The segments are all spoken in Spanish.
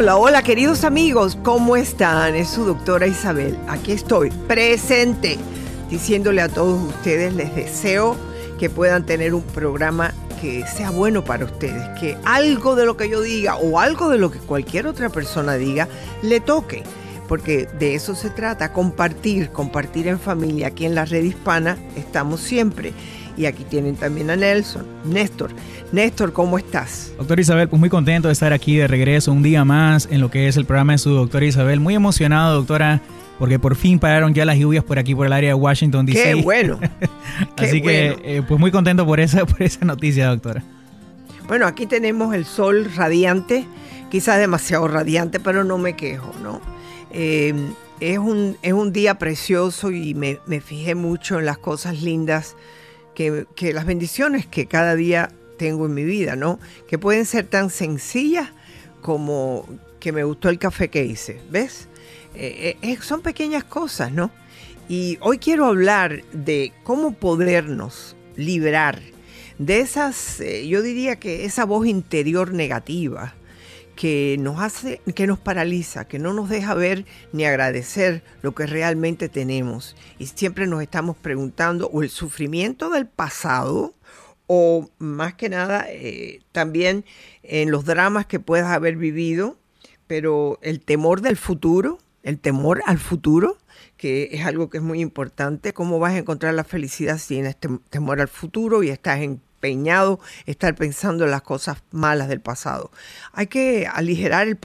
Hola, hola queridos amigos, ¿cómo están? Es su doctora Isabel. Aquí estoy, presente, diciéndole a todos ustedes, les deseo que puedan tener un programa que sea bueno para ustedes, que algo de lo que yo diga o algo de lo que cualquier otra persona diga le toque, porque de eso se trata, compartir, compartir en familia. Aquí en la red hispana estamos siempre. Y aquí tienen también a Nelson, Néstor. Néstor, ¿cómo estás? Doctor Isabel, pues muy contento de estar aquí de regreso un día más en lo que es el programa de su doctora Isabel. Muy emocionado, doctora, porque por fin pararon ya las lluvias por aquí, por el área de Washington, D.C. ¡Qué bueno! Así que, eh, pues muy contento por esa, por esa noticia, doctora. Bueno, aquí tenemos el sol radiante, quizás demasiado radiante, pero no me quejo, ¿no? Eh, es, un, es un día precioso y me, me fijé mucho en las cosas lindas, que, las bendiciones que cada día tengo en mi vida, ¿no? Que pueden ser tan sencillas como que me gustó el café que hice, ¿ves? Eh, eh, son pequeñas cosas, ¿no? Y hoy quiero hablar de cómo podernos liberar de esas, eh, yo diría que esa voz interior negativa que nos hace, que nos paraliza, que no nos deja ver ni agradecer lo que realmente tenemos. Y siempre nos estamos preguntando o el sufrimiento del pasado o más que nada eh, también en los dramas que puedas haber vivido, pero el temor del futuro, el temor al futuro, que es algo que es muy importante, cómo vas a encontrar la felicidad si tienes temor al futuro y estás empeñado estar pensando en las cosas malas del pasado. Hay que aligerar el,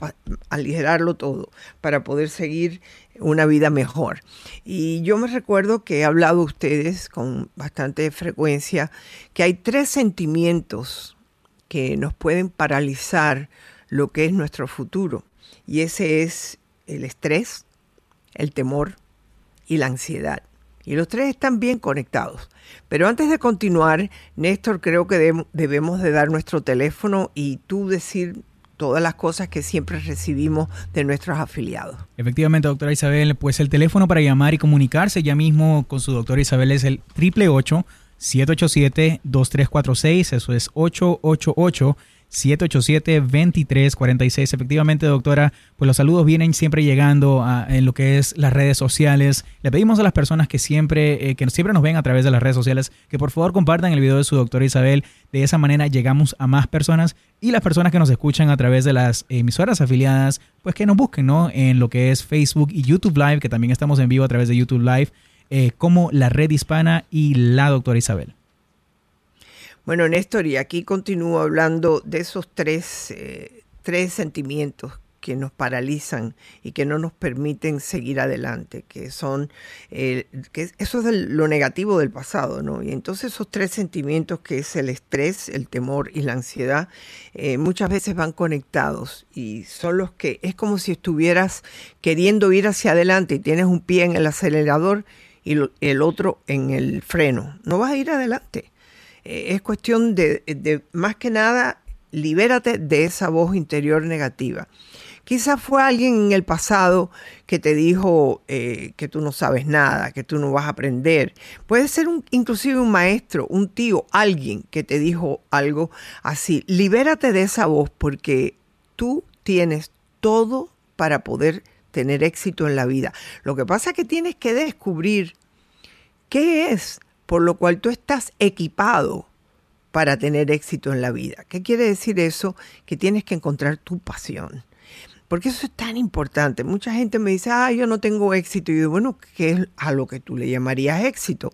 aligerarlo todo para poder seguir una vida mejor. Y yo me recuerdo que he hablado a ustedes con bastante frecuencia que hay tres sentimientos que nos pueden paralizar lo que es nuestro futuro. Y ese es el estrés, el temor y la ansiedad. Y los tres están bien conectados. Pero antes de continuar, Néstor, creo que debemos de dar nuestro teléfono y tú decir todas las cosas que siempre recibimos de nuestros afiliados. Efectivamente, doctora Isabel, pues el teléfono para llamar y comunicarse ya mismo con su doctora Isabel es el 888-787-2346, eso es 888 787-2346. Efectivamente, doctora, pues los saludos vienen siempre llegando en lo que es las redes sociales. Le pedimos a las personas que siempre, eh, que siempre nos ven a través de las redes sociales que por favor compartan el video de su doctora Isabel. De esa manera llegamos a más personas y las personas que nos escuchan a través de las emisoras afiliadas, pues que nos busquen, ¿no? En lo que es Facebook y YouTube Live, que también estamos en vivo a través de YouTube Live, eh, como la red hispana y la doctora Isabel. Bueno, Néstor, y aquí continúo hablando de esos tres, eh, tres sentimientos que nos paralizan y que no nos permiten seguir adelante, que son, eh, que eso es lo negativo del pasado, ¿no? Y entonces esos tres sentimientos que es el estrés, el temor y la ansiedad, eh, muchas veces van conectados y son los que, es como si estuvieras queriendo ir hacia adelante y tienes un pie en el acelerador y el otro en el freno, no vas a ir adelante es cuestión de, más que nada, libérate de esa voz interior negativa. Quizás fue alguien en el pasado que te dijo eh, que tú no sabes nada, que tú no vas a aprender. Puede ser un, inclusive un maestro, un tío, alguien que te dijo algo así. Libérate de esa voz porque tú tienes todo para poder tener éxito en la vida. Lo que pasa es que tienes que descubrir qué es por lo cual tú estás equipado para tener éxito en la vida. ¿Qué quiere decir eso? Que tienes que encontrar tu pasión. Porque eso es tan importante. Mucha gente me dice, ah, yo no tengo éxito. Y yo bueno, ¿qué es a lo que tú le llamarías éxito?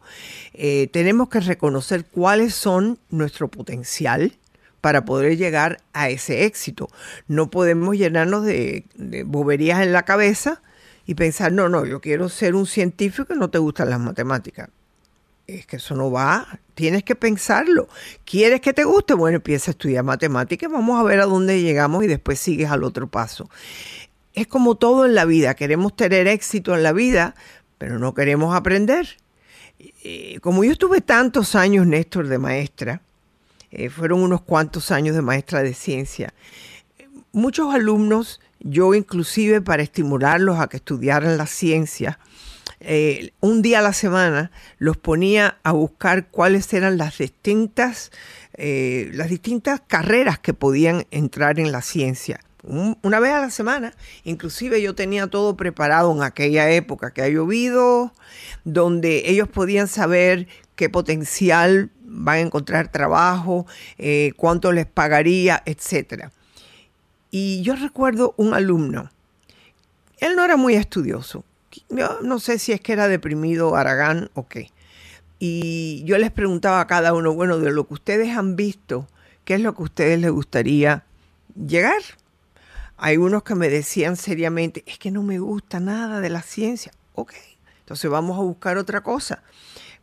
Eh, tenemos que reconocer cuáles son nuestro potencial para poder llegar a ese éxito. No podemos llenarnos de, de boberías en la cabeza y pensar, no, no, yo quiero ser un científico y no te gustan las matemáticas es que eso no va, tienes que pensarlo. ¿Quieres que te guste? Bueno, empieza a estudiar matemáticas, vamos a ver a dónde llegamos y después sigues al otro paso. Es como todo en la vida, queremos tener éxito en la vida, pero no queremos aprender. Eh, como yo estuve tantos años, Néstor, de maestra, eh, fueron unos cuantos años de maestra de ciencia, muchos alumnos, yo inclusive para estimularlos a que estudiaran la ciencia, eh, un día a la semana los ponía a buscar cuáles eran las distintas, eh, las distintas carreras que podían entrar en la ciencia. una vez a la semana, inclusive yo tenía todo preparado en aquella época que ha llovido, donde ellos podían saber qué potencial van a encontrar trabajo, eh, cuánto les pagaría, etc. Y yo recuerdo un alumno, él no era muy estudioso, no sé si es que era deprimido Aragán o qué. Y yo les preguntaba a cada uno, bueno, de lo que ustedes han visto, ¿qué es lo que a ustedes les gustaría llegar? Hay unos que me decían seriamente, es que no me gusta nada de la ciencia. Ok, entonces vamos a buscar otra cosa.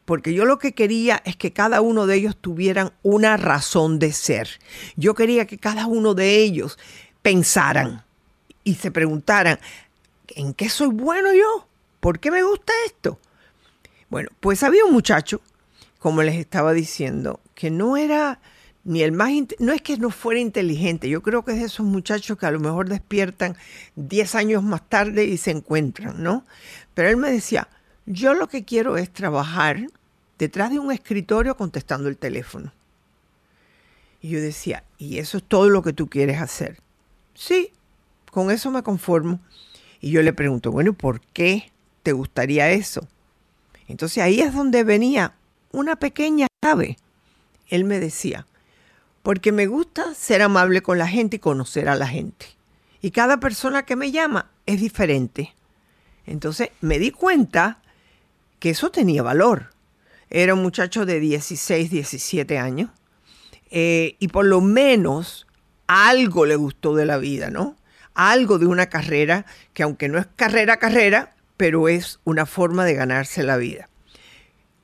Porque yo lo que quería es que cada uno de ellos tuvieran una razón de ser. Yo quería que cada uno de ellos pensaran y se preguntaran, ¿en qué soy bueno yo? ¿Por qué me gusta esto? Bueno, pues había un muchacho, como les estaba diciendo, que no era ni el más, no es que no fuera inteligente, yo creo que es de esos muchachos que a lo mejor despiertan 10 años más tarde y se encuentran, ¿no? Pero él me decía, yo lo que quiero es trabajar detrás de un escritorio contestando el teléfono. Y yo decía, ¿y eso es todo lo que tú quieres hacer? Sí, con eso me conformo. Y yo le pregunto, bueno, ¿por qué te gustaría eso? Entonces ahí es donde venía una pequeña clave. Él me decía, porque me gusta ser amable con la gente y conocer a la gente. Y cada persona que me llama es diferente. Entonces me di cuenta que eso tenía valor. Era un muchacho de 16, 17 años. Eh, y por lo menos algo le gustó de la vida, ¿no? Algo de una carrera que aunque no es carrera carrera, pero es una forma de ganarse la vida.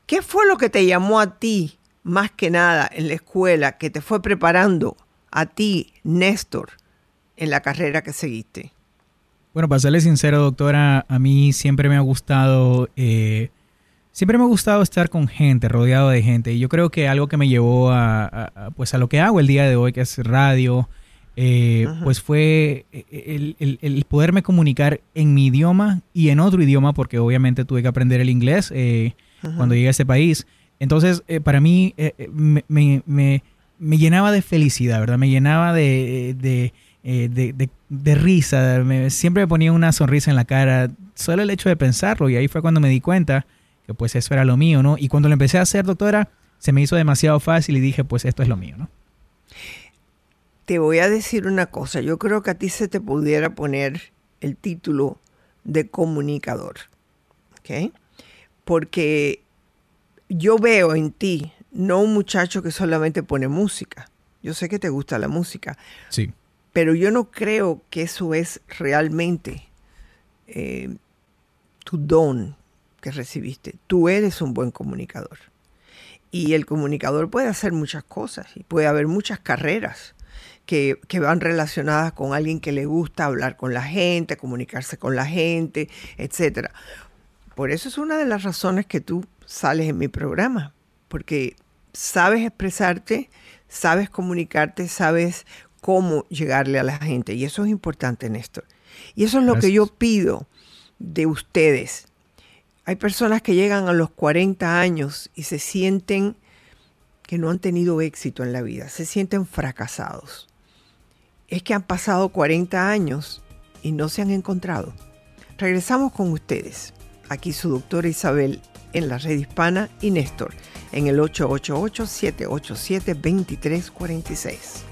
¿Qué fue lo que te llamó a ti más que nada en la escuela que te fue preparando a ti, Néstor, en la carrera que seguiste? Bueno, para serle sincero, doctora, a mí siempre me ha gustado, eh, siempre me ha gustado estar con gente, rodeado de gente. Y yo creo que algo que me llevó a, pues a lo que hago el día de hoy, que es radio, eh, pues fue eh, el, poderme comunicar en mi idioma y en otro idioma, porque obviamente tuve que aprender el inglés eh, cuando llegué a este país. Entonces, para mí me, llenaba de felicidad, ¿verdad? Me llenaba de, de, risa, siempre me ponía una sonrisa en la cara, solo el hecho de pensarlo, y ahí fue cuando me di cuenta que pues eso era lo mío, ¿no? Y cuando lo empecé a hacer, doctora, se me hizo demasiado fácil y dije, pues esto es lo mío, ¿no? Te voy a decir una cosa, yo creo que a ti se te pudiera poner el título de comunicador, ¿ok? Porque yo veo en ti no un muchacho que solamente pone música. Yo sé que te gusta la música. Sí. Pero yo no creo que eso es realmente eh, tu don que recibiste. Tú eres un buen comunicador. Y el comunicador puede hacer muchas cosas y puede haber muchas carreras que, van relacionadas con alguien que le gusta hablar con la gente, comunicarse con la gente, etc. Por eso es una de las razones que tú sales en mi programa, porque sabes expresarte, sabes comunicarte, sabes cómo llegarle a la gente. Y eso es importante, Néstor. Y eso es lo que yo pido de ustedes. Hay personas que llegan a los 40 años y se sienten que no han tenido éxito en la vida, se sienten fracasados es que han pasado 40 años y no se han encontrado. Regresamos con ustedes. Aquí su doctora Isabel en la red hispana y Néstor en el 888-787-2346.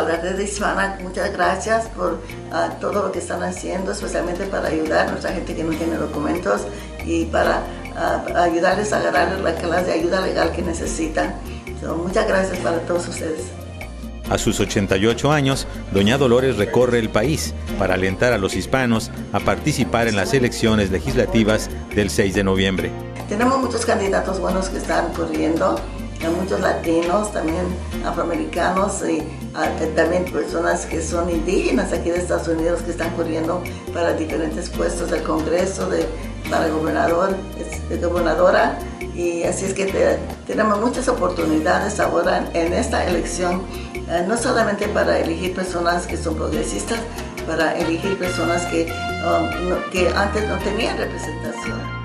La red hispana muchas gracias por ah, todo lo que están haciendo, especialmente para ayudar a nuestra gente que no tiene documentos y para ah, ayudarles a agarrar la clase de ayuda legal que necesitan. muchas gracias para todos ustedes. A sus 88 años, doña Dolores recorre el país para alentar a los hispanos a participar en las elecciones legislativas del 6 de noviembre. Tenemos muchos candidatos buenos que están corriendo hay muchos latinos, también afroamericanos y ah, también personas que son indígenas aquí de Estados Unidos que están corriendo para diferentes puestos del Congreso, de, para gobernador, gobernadora. Y así es que tenemos muchas oportunidades ahora en esta elección, eh, no solamente para elegir personas que son progresistas, para elegir personas que, um, que antes no tenían representación.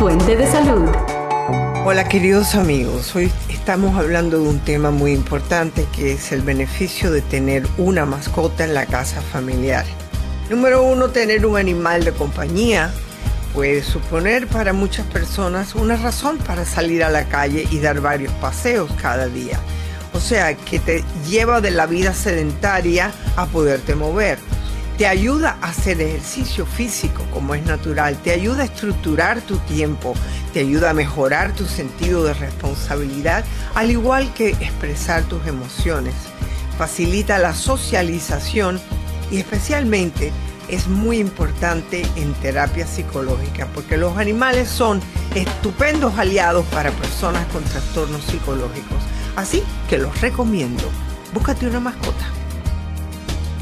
Fuente de salud. Hola queridos amigos, hoy estamos hablando de un tema muy importante que es el beneficio de tener una mascota en la casa familiar. Número uno, tener un animal de compañía puede suponer para muchas personas una razón para salir a la calle y dar varios paseos cada día. O sea, que te lleva de la vida sedentaria a poderte mover te ayuda a hacer ejercicio físico como es natural, te ayuda a estructurar tu tiempo, te ayuda a mejorar tu sentido de responsabilidad, al igual que expresar tus emociones. Facilita la socialización y especialmente es muy importante en terapia psicológica porque los animales son estupendos aliados para personas con trastornos psicológicos. Así que los recomiendo. Búscate una mascota.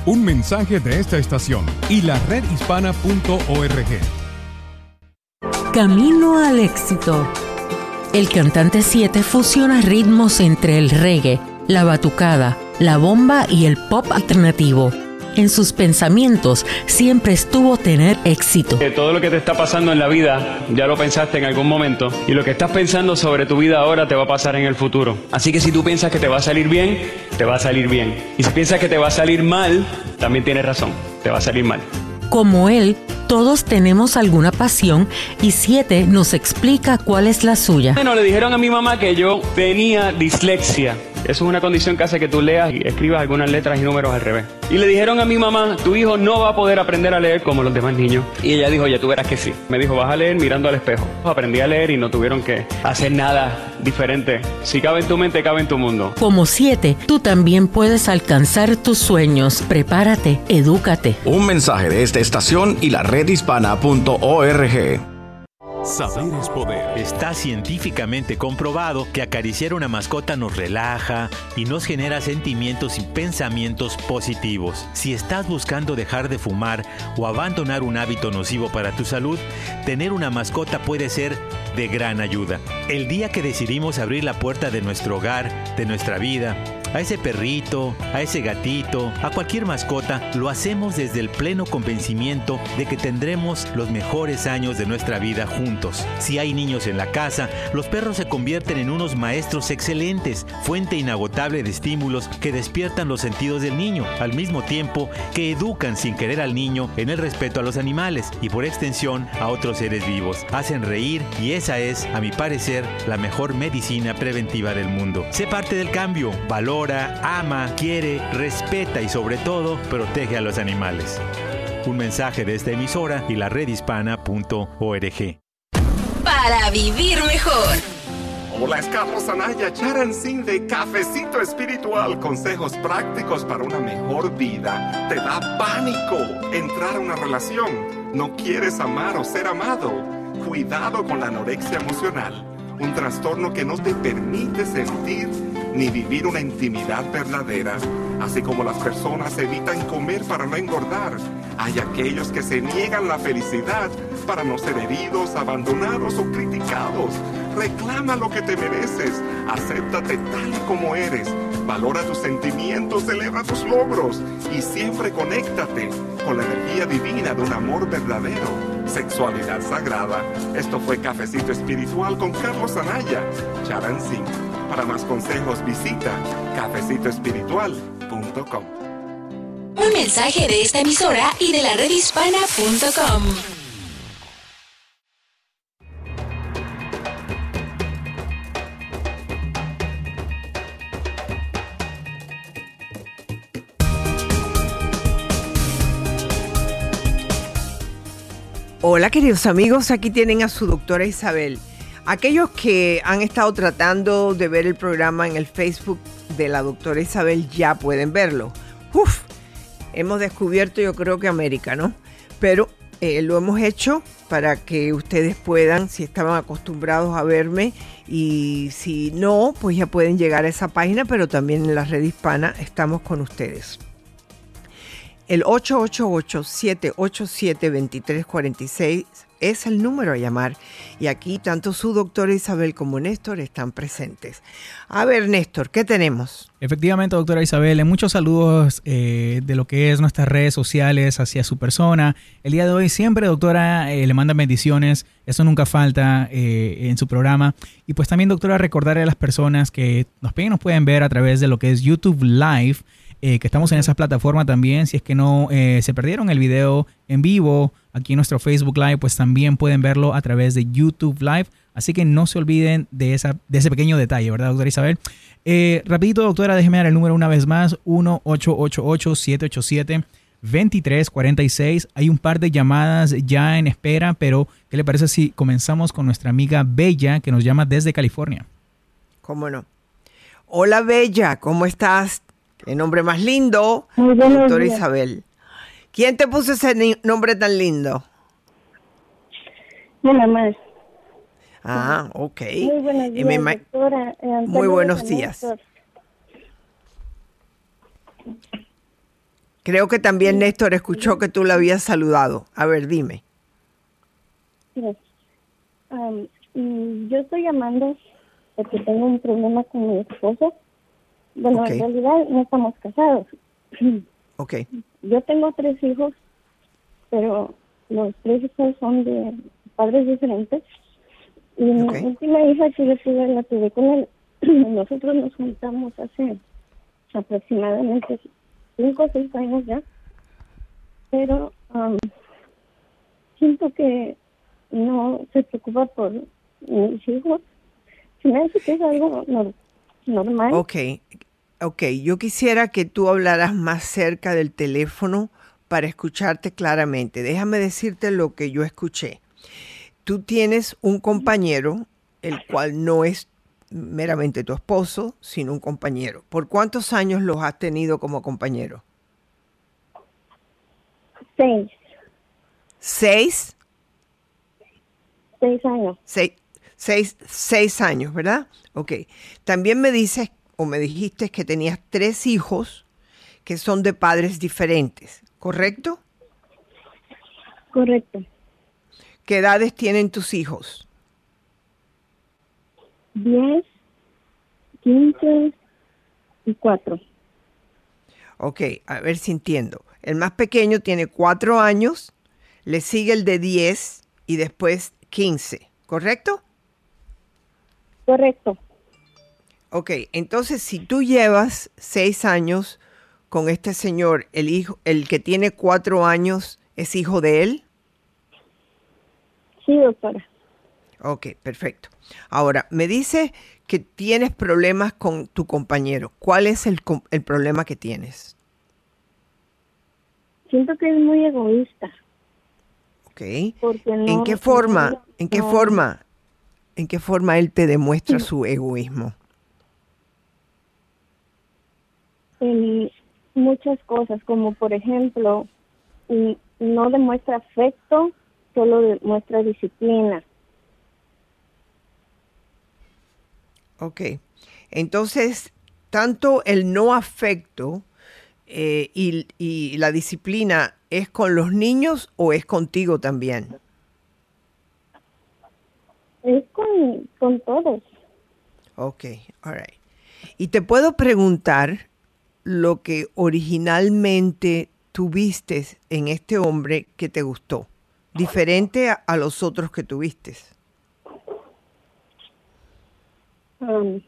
Un mensaje de esta estación y la redhispana.org. Camino al éxito. El cantante 7 fusiona ritmos entre el reggae, la batucada, la bomba y el pop alternativo en sus pensamientos siempre estuvo tener éxito. Todo lo que te está pasando en la vida ya lo pensaste en algún momento y lo que estás pensando sobre tu vida ahora te va a pasar en el futuro. Así que si tú piensas que te va a salir bien, te va a salir bien. Y si piensas que te va a salir mal, también tienes razón, te va a salir mal. Como él, todos tenemos alguna pasión y Siete nos explica cuál es la suya. Bueno, le dijeron a mi mamá que yo tenía dislexia. Eso es una condición que hace que tú leas y escribas algunas letras y números al revés. Y le dijeron a mi mamá, tu hijo no va a poder aprender a leer como los demás niños. Y ella dijo, ya tú verás que sí. Me dijo, vas a leer mirando al espejo. Aprendí a leer y no tuvieron que hacer nada diferente. Si cabe en tu mente, cabe en tu mundo. Como siete, tú también puedes alcanzar tus sueños. Prepárate, edúcate. Un mensaje de esta estación y la redhispana.org. Saber es poder. Está científicamente comprobado que acariciar una mascota nos relaja y nos genera sentimientos y pensamientos positivos. Si estás buscando dejar de fumar o abandonar un hábito nocivo para tu salud, tener una mascota puede ser de gran ayuda. El día que decidimos abrir la puerta de nuestro hogar, de nuestra vida, a ese perrito, a ese gatito, a cualquier mascota, lo hacemos desde el pleno convencimiento de que tendremos los mejores años de nuestra vida juntos. Si hay niños en la casa, los perros se convierten en unos maestros excelentes, fuente inagotable de estímulos que despiertan los sentidos del niño, al mismo tiempo que educan sin querer al niño en el respeto a los animales y por extensión a otros seres vivos. Hacen reír y esa es, a mi parecer, la mejor medicina preventiva del mundo. Sé parte del cambio, valor ama, quiere, respeta y sobre todo protege a los animales. Un mensaje de esta emisora y la redhispana.org. Para vivir mejor. Hola, es Carlos Anaya, Sin de Cafecito Espiritual. Consejos prácticos para una mejor vida. Te da pánico entrar a una relación. No quieres amar o ser amado. Cuidado con la anorexia emocional. Un trastorno que no te permite sentir ni vivir una intimidad verdadera. Así como las personas evitan comer para no engordar, hay aquellos que se niegan la felicidad para no ser heridos, abandonados o criticados. Reclama lo que te mereces, acéptate tal y como eres, valora tus sentimientos, celebra tus logros y siempre conéctate con la energía divina de un amor verdadero. Sexualidad sagrada. Esto fue Cafecito Espiritual con Carlos Anaya, Charan para más consejos visita cafecitoespiritual.com. Un mensaje de esta emisora y de la redhispana.com. Hola queridos amigos, aquí tienen a su doctora Isabel. Aquellos que han estado tratando de ver el programa en el Facebook de la doctora Isabel ya pueden verlo. Uf, hemos descubierto yo creo que América, ¿no? Pero eh, lo hemos hecho para que ustedes puedan, si estaban acostumbrados a verme y si no, pues ya pueden llegar a esa página, pero también en la red hispana estamos con ustedes. El 888-787-2346 es el número a llamar y aquí tanto su doctora Isabel como Néstor están presentes. A ver, Néstor, ¿qué tenemos? Efectivamente, doctora Isabel, muchos saludos eh, de lo que es nuestras redes sociales hacia su persona. El día de hoy siempre, doctora, eh, le manda bendiciones. Eso nunca falta eh, en su programa. Y pues también, doctora, recordarle a las personas que nos pueden ver a través de lo que es YouTube Live. Que estamos en esa plataforma también. Si es que no se perdieron el video en vivo aquí en nuestro Facebook Live, pues también pueden verlo a través de YouTube Live. Así que no se olviden de, esa, de ese pequeño detalle, ¿verdad, doctora Isabel? Eh, rapidito, doctora, déjeme dar el número una vez más, 1-888-787-2346. Hay un par de llamadas ya en espera, pero ¿qué le parece si comenzamos con nuestra amiga Bella, que nos llama desde California? ¿Cómo no? Hola Bella, ¿cómo estás? Qué nombre más lindo, doctora Isabel. ¿Quién te puso ese nombre tan lindo? Mi mamá. Ah, ok. Muy buenos días, doctora. Eh, Muy buenos días. Creo que también Néstor escuchó que tú le habías saludado. A ver, dime. Um, yo estoy llamando porque tengo un problema con mi esposo. Bueno, en realidad no estamos casados. Ok. Yo tengo tres hijos, pero los tres hijos son de padres diferentes. Y mi última hija que yo tuve, la tuve con él. Nosotros nos juntamos hace aproximadamente cinco o seis años ya. Pero um, siento que no se preocupa por mis hijos. Se me hace que es algo normal. Ok, Ok, yo quisiera que tú hablaras más cerca del teléfono para escucharte claramente. Déjame decirte lo que yo escuché. Tú tienes un compañero, el cual no es meramente tu esposo, sino un compañero. ¿Por cuántos años los has tenido como compañero? Seis. ¿Seis? Seis años. Seis, seis, seis años, ¿verdad? Ok. También me dices o me dijiste que tenías tres hijos que son de padres diferentes, ¿correcto? Correcto. ¿Qué edades tienen tus hijos? Diez, quince y cuatro. Ok, a ver si entiendo. El más pequeño tiene cuatro años, le sigue el de diez y después quince, ¿correcto? Correcto. Ok, entonces si tú llevas seis años con este señor, el hijo, el que tiene cuatro años, ¿es hijo de él? Sí, doctora. Ok, perfecto. Ahora, me dice que tienes problemas con tu compañero. ¿Cuál es el, el problema que tienes? Siento que es muy egoísta. Ok. ¿En qué forma? ¿En qué forma? ¿En qué forma él te demuestra su egoísmo? En muchas cosas, como por ejemplo, no demuestra afecto, solo demuestra disciplina. Ok, entonces, tanto el no afecto eh, y, y, la disciplina es con los niños o es contigo también? Es con, con todos. Ok, all right. Y te puedo preguntar, lo que originalmente tuviste en este hombre que te gustó, diferente a, los otros que tuviste? Um,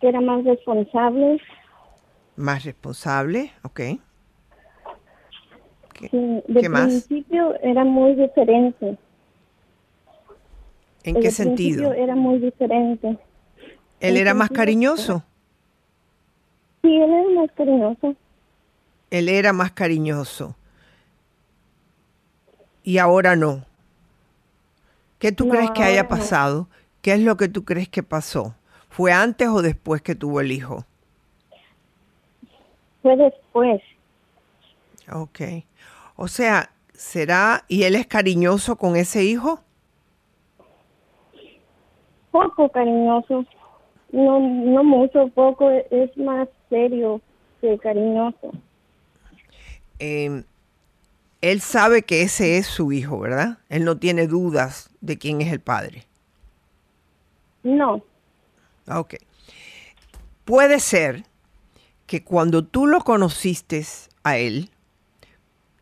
que era más responsable. Más responsable, ok. ¿Qué, de principio era muy diferente. ¿En qué sentido? Era muy diferente. ¿Él era más cariñoso? Sí, él era más cariñoso. Él era más cariñoso. y ahora no. ¿Qué tú crees que haya pasado? ¿Qué es lo que tú crees que pasó? ¿Fue antes o después que tuvo el hijo? Fue después. Ok. O sea, ¿será, y él es cariñoso con ese hijo? Poco cariñoso. No, no mucho, poco. Es más serio que cariñoso. Eh, él sabe que ese es su hijo, ¿verdad? Él no tiene dudas de quién es el padre. No. Ok. Puede ser que cuando tú lo conociste a él,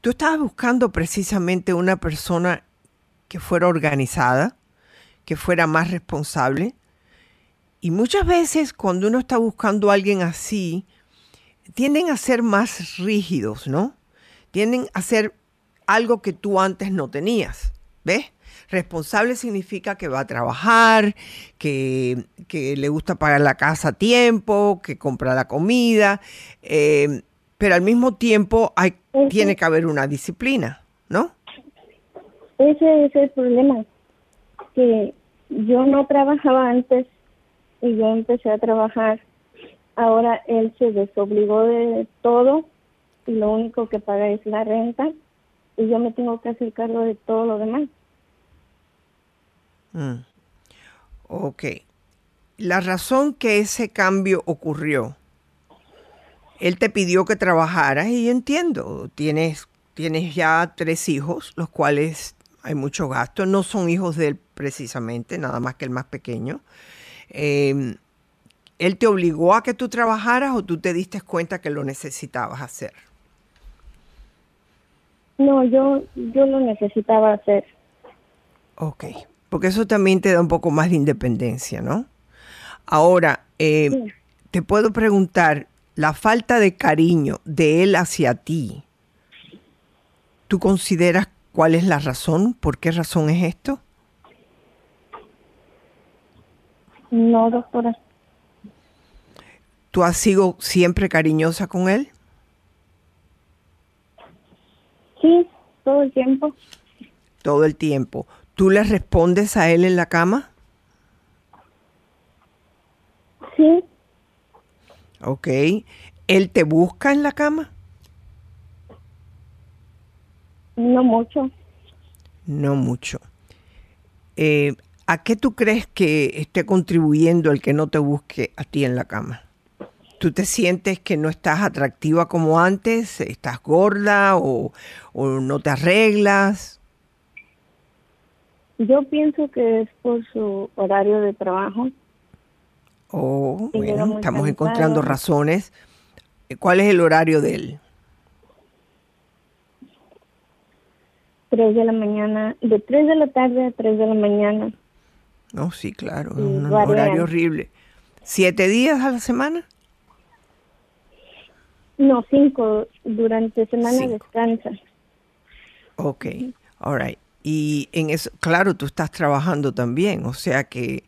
tú estabas buscando precisamente una persona que fuera organizada, que fuera más responsable. Y muchas veces cuando uno está buscando a alguien así, tienden a ser más rígidos, ¿no? Tienden a ser algo que tú antes no tenías, ¿ves? Responsable significa que va a trabajar, que, le gusta pagar la casa a tiempo, que compra la comida, eh, pero al mismo tiempo hay, tiene que haber una disciplina, ¿no? Ese es el problema, que yo no trabajaba antes y yo empecé a trabajar. Ahora él se desobligó de todo y lo único que paga es la renta y yo me tengo que hacer cargo de todo lo demás. Mm. Ok. La razón que ese cambio ocurrió, él te pidió que trabajaras y yo entiendo, tienes, tienes ya tres hijos, los cuales hay mucho gasto, no son hijos de él precisamente, nada más que el más pequeño. Em, ¿Él te obligó a que tú trabajaras o tú te diste cuenta que lo necesitabas hacer? No, yo, yo lo necesitaba hacer. Ok porque eso también te da un poco más de independencia, ¿no? Ahora, eh, te puedo preguntar, la falta de cariño de él hacia ti, ¿tú consideras cuál es la razón? ¿Por qué razón es esto? No, doctora. ¿Tú has sido siempre cariñosa con él? Sí, todo el tiempo. Todo el tiempo. ¿Tú le respondes a él en la cama? Sí. Ok. ¿Él te busca en la cama? No mucho. No mucho. Eh, ¿A qué tú crees que esté contribuyendo el que no te busque a ti en la cama? ¿Tú te sientes que no estás atractiva como antes? ¿Estás gorda o, o no te arreglas? Yo pienso que es por su horario de trabajo. Oh, bueno, estamos encontrando razones. ¿Cuál es el horario de él? Tres de la mañana, de tres de la tarde a tres de la mañana. No, sí, claro, un horario horrible. ¿Siete días a la semana? No, cinco. Durante semana descansa. Ok, all right. Y en eso, claro, tú estás trabajando también, o sea que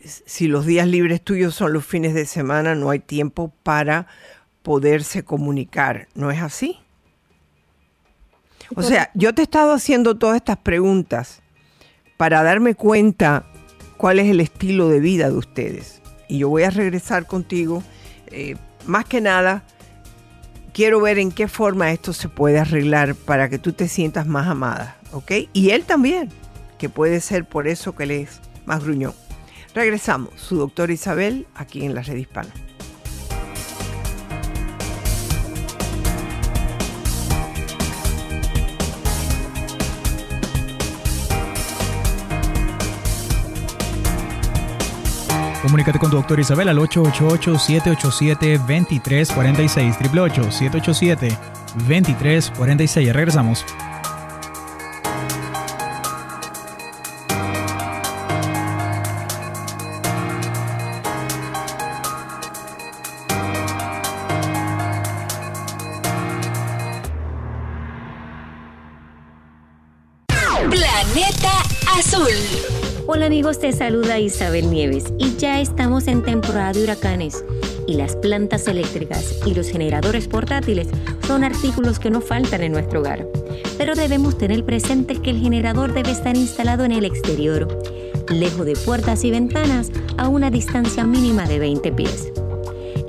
si los días libres tuyos son los fines de semana, no hay tiempo para poderse comunicar, ¿no es así? O sea, yo te he estado haciendo todas estas preguntas para darme cuenta cuál es el estilo de vida de ustedes. Y yo voy a regresar contigo, eh, más que nada, quiero ver en qué forma esto se puede arreglar para que tú te sientas más amada. ¿ok? Y él también, que puede ser por eso que él es más gruñón. Regresamos, su doctora Isabel, aquí en la red hispana. Comunícate con tu doctor Isabel al 888-787-2346, 888-787-2346. Regresamos. Hola amigos, te saluda Isabel Nieves y ya estamos en temporada de huracanes y las plantas eléctricas y los generadores portátiles son artículos que no faltan en nuestro hogar. pero debemos tener presente que el generador debe estar instalado en el exterior, lejos de puertas y ventanas, a una distancia mínima de 20 pies.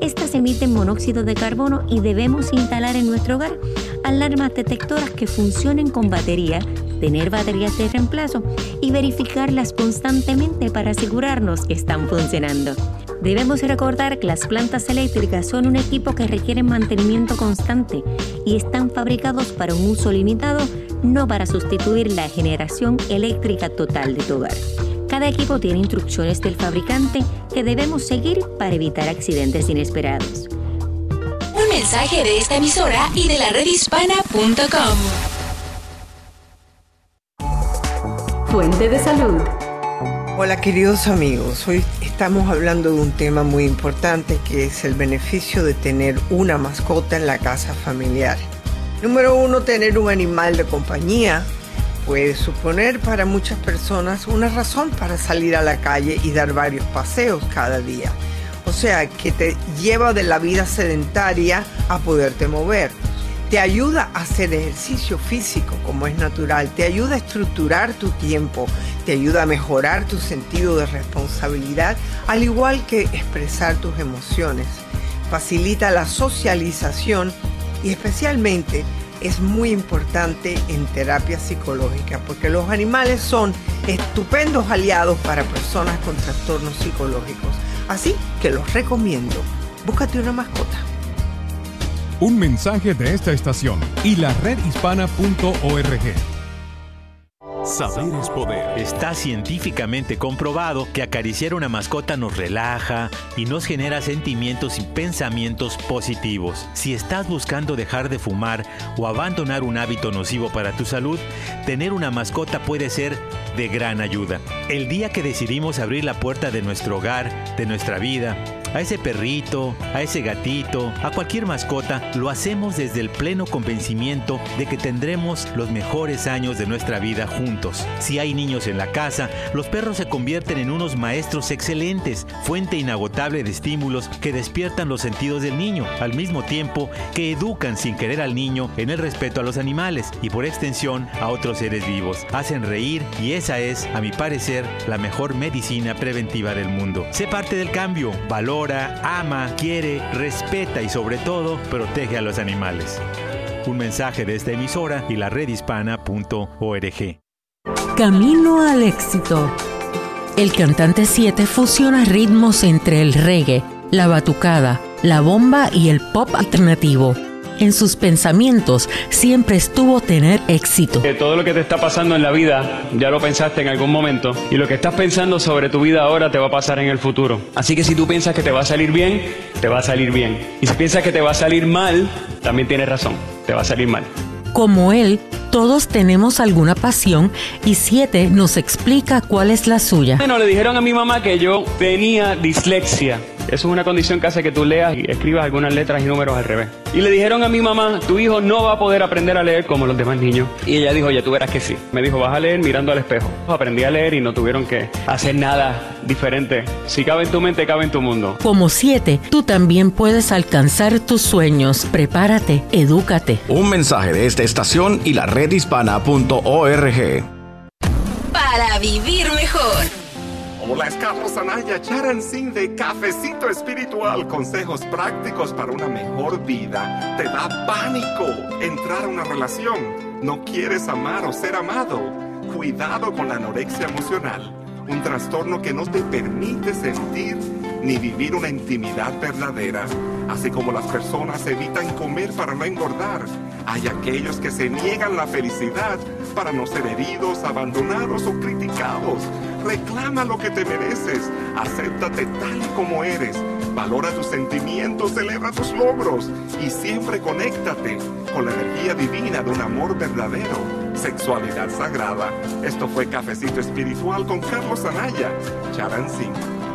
Estas emiten monóxido de carbono y debemos instalar en nuestro hogar alarmas detectoras que funcionen con batería, tener baterías de reemplazo y verificarlas constantemente para asegurarnos que están funcionando. Debemos recordar que las plantas eléctricas son un equipo que requiere mantenimiento constante y están fabricados para un uso limitado, no para sustituir la generación eléctrica total de tu hogar. Cada equipo tiene instrucciones del fabricante que debemos seguir para evitar accidentes inesperados. Un mensaje de esta emisora y de la redhispana.com. Fuente de salud. Hola queridos amigos, hoy estamos hablando de un tema muy importante que es el beneficio de tener una mascota en la casa familiar. Número uno, tener un animal de compañía puede suponer para muchas personas una razón para salir a la calle y dar varios paseos cada día. O sea, que te lleva de la vida sedentaria a poderte mover. Te ayuda a hacer ejercicio físico como es natural, te ayuda a estructurar tu tiempo, te ayuda a mejorar tu sentido de responsabilidad, al igual que expresar tus emociones. Facilita la socialización y especialmente es muy importante en terapia psicológica porque los animales son estupendos aliados para personas con trastornos psicológicos. Así que los recomiendo. Búscate una mascota. Un mensaje de esta estación y la redhispana.org. Saber es poder. Está científicamente comprobado que acariciar una mascota nos relaja y nos genera sentimientos y pensamientos positivos. Si estás buscando dejar de fumar o abandonar un hábito nocivo para tu salud, tener una mascota puede ser de gran ayuda. El día que decidimos abrir la puerta de nuestro hogar, de nuestra vida, a ese perrito, a ese gatito, a cualquier mascota, lo hacemos desde el pleno convencimiento de que tendremos los mejores años de nuestra vida juntos. Si hay niños en la casa, los perros se convierten en unos maestros excelentes, fuente inagotable de estímulos que despiertan los sentidos del niño, al mismo tiempo que educan sin querer al niño en el respeto a los animales y por extensión a otros seres vivos. Hacen reír y esa es, a mi parecer, la mejor medicina preventiva del mundo. Sé parte del cambio, valor ama, quiere, respeta y sobre todo protege a los animales. Un mensaje de esta emisora y la redhispana.org. Camino al éxito. El cantante 7 fusiona ritmos entre el reggae, la batucada, la bomba y el pop alternativo en sus pensamientos siempre estuvo tener éxito. todo lo que te está pasando en la vida ya lo pensaste en algún momento y lo que estás pensando sobre tu vida ahora te va a pasar en el futuro. Así que si tú piensas que te va a salir bien, te va a salir bien. Y si piensas que te va a salir mal, también tienes razón, te va a salir mal. Como él, todos tenemos alguna pasión y Siete nos explica cuál es la suya. Bueno, le dijeron a mi mamá que yo tenía dislexia. Eso es una condición que hace que tú leas y escribas algunas letras y números al revés. Y le dijeron a mi mamá, tu hijo no va a poder aprender a leer como los demás niños. Y ella dijo, ya tú verás que sí. Me dijo, vas a leer mirando al espejo. Aprendí a leer y no tuvieron que hacer nada diferente. Si cabe en tu mente, cabe en tu mundo. Como siete, tú también puedes alcanzar tus sueños. Prepárate, edúcate. Un mensaje de esta estación y la redhispana.org. Para vivir mejor. Hola, es Carlos Anaya, Sin de Cafecito Espiritual. Consejos prácticos para una mejor vida. Te da pánico entrar a una relación. No quieres amar o ser amado. Cuidado con la anorexia emocional. Un trastorno que no te permite sentir ni vivir una intimidad verdadera. Así como las personas evitan comer para no engordar, hay aquellos que se niegan la felicidad para no ser heridos, abandonados o criticados. Reclama lo que te mereces, acéptate tal y como eres, valora tus sentimientos, celebra tus logros y siempre conéctate con la energía divina de un amor verdadero, sexualidad sagrada. Esto fue Cafecito Espiritual con Carlos Anaya, Charan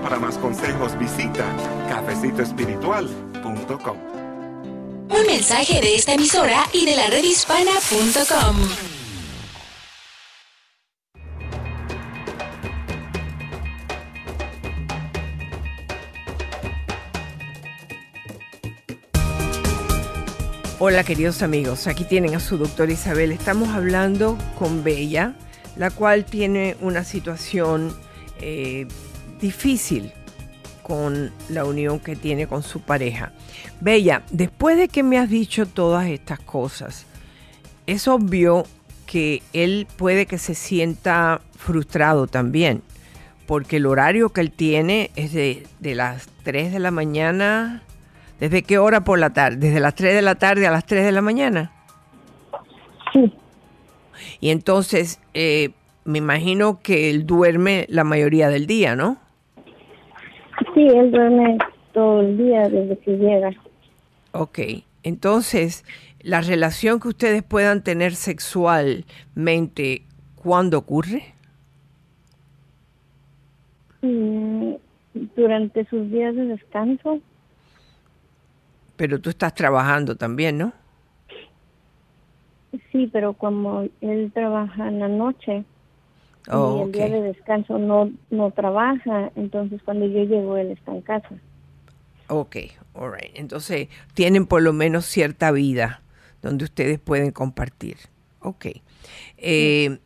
para más consejos visita cafecitoespiritual.com. Mensaje de esta emisora y de la redhispana.com. Hola queridos amigos, aquí tienen a su doctora Isabel. Estamos hablando con Bella, la cual tiene una situación eh, difícil con la unión que tiene con su pareja. Bella, después de que me has dicho todas estas cosas, es obvio que él puede que se sienta frustrado también, porque el horario que él tiene es de, de las 3 de la mañana ¿Desde qué hora por la tarde? ¿Desde las 3 de la tarde a las 3 de la mañana? Sí. Y entonces, eh, me imagino que él duerme la mayoría del día, ¿no? Sí, él duerme todo el día desde que llega. Ok, entonces, la relación que ustedes puedan tener sexualmente, ¿cuándo ocurre? Mm, durante sus días de descanso. Pero tú estás trabajando también, ¿no? Sí, pero como él trabaja en la noche Oh, y el día ok. de descanso no, no trabaja, entonces cuando yo llego él está en casa. Ok, all right. Entonces, tienen por lo menos cierta vida donde ustedes pueden compartir. Ok. Eh,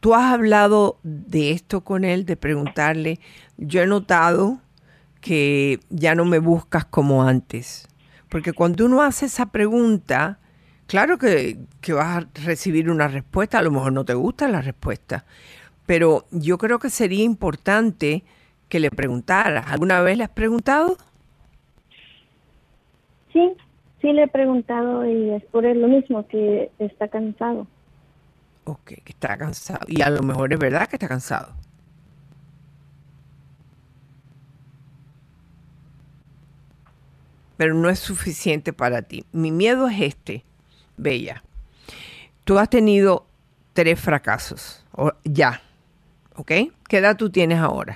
¿Tú has hablado de esto con él, de preguntarle, yo he notado que ya no me buscas como antes? Porque cuando uno hace esa pregunta, claro que, que vas a recibir una respuesta, a lo mejor no te gusta la respuesta, pero yo creo que sería importante que le preguntaras. ¿Alguna vez le has preguntado? Sí, sí le he preguntado y es por él lo mismo, que está cansado. Ok, que está cansado. Y a lo mejor es verdad que está cansado. Pero no es suficiente para ti. Mi miedo es este, Bella. Tú has tenido tres fracasos, o- ya, ¿ok? ¿Qué edad tú tienes ahora?